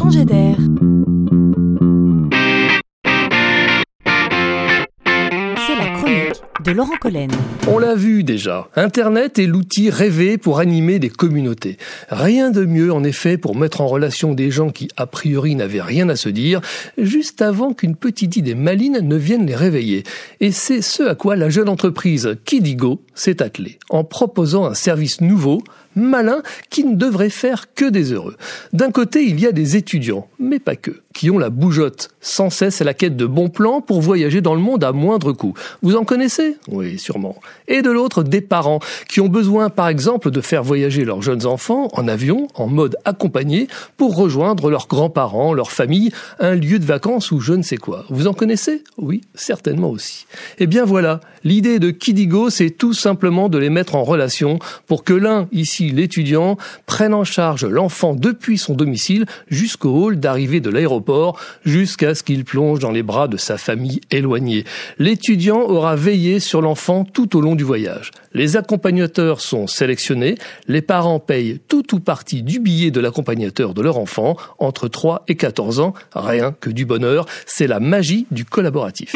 changer d'air. C'est la chronique de Laurent Collen. On l'a vu déjà, Internet est l'outil rêvé pour animer des communautés. Rien de mieux en effet pour mettre en relation des gens qui a priori n'avaient rien à se dire, juste avant qu'une petite idée maligne ne vienne les réveiller. Et c'est ce à quoi la jeune entreprise Kidigo s'est attelée, en proposant un service nouveau, malin, qui ne devrait faire que des heureux. D'un côté, il y a des étudiants, mais pas que, qui ont la bougeotte, sans cesse à la quête de bons plans pour voyager dans le monde à moindre coût. Vous en connaissez Oui, sûrement. Et de l'autre, des parents, qui ont besoin, par exemple, de faire voyager leurs jeunes enfants en avion, en mode accompagné, pour rejoindre leurs grands-parents, leur famille, un lieu de vacances ou je ne sais quoi. Vous en connaissez? Oui, certainement aussi. Eh bien voilà, l'idée de Kidigo, c'est tout simplement de les mettre en relation pour que l'un, ici, l'étudiant prenne en charge l'enfant depuis son domicile jusqu'au hall d'arrivée de l'aéroport, jusqu'à ce qu'il plonge dans les bras de sa famille éloignée. L'étudiant aura sur l'enfant tout au long du voyage. Les accompagnateurs sont sélectionnés, les parents payent tout ou partie du billet de l'accompagnateur de leur enfant, entre 3 et 14 ans, rien que du bonheur, c'est la magie du collaboratif.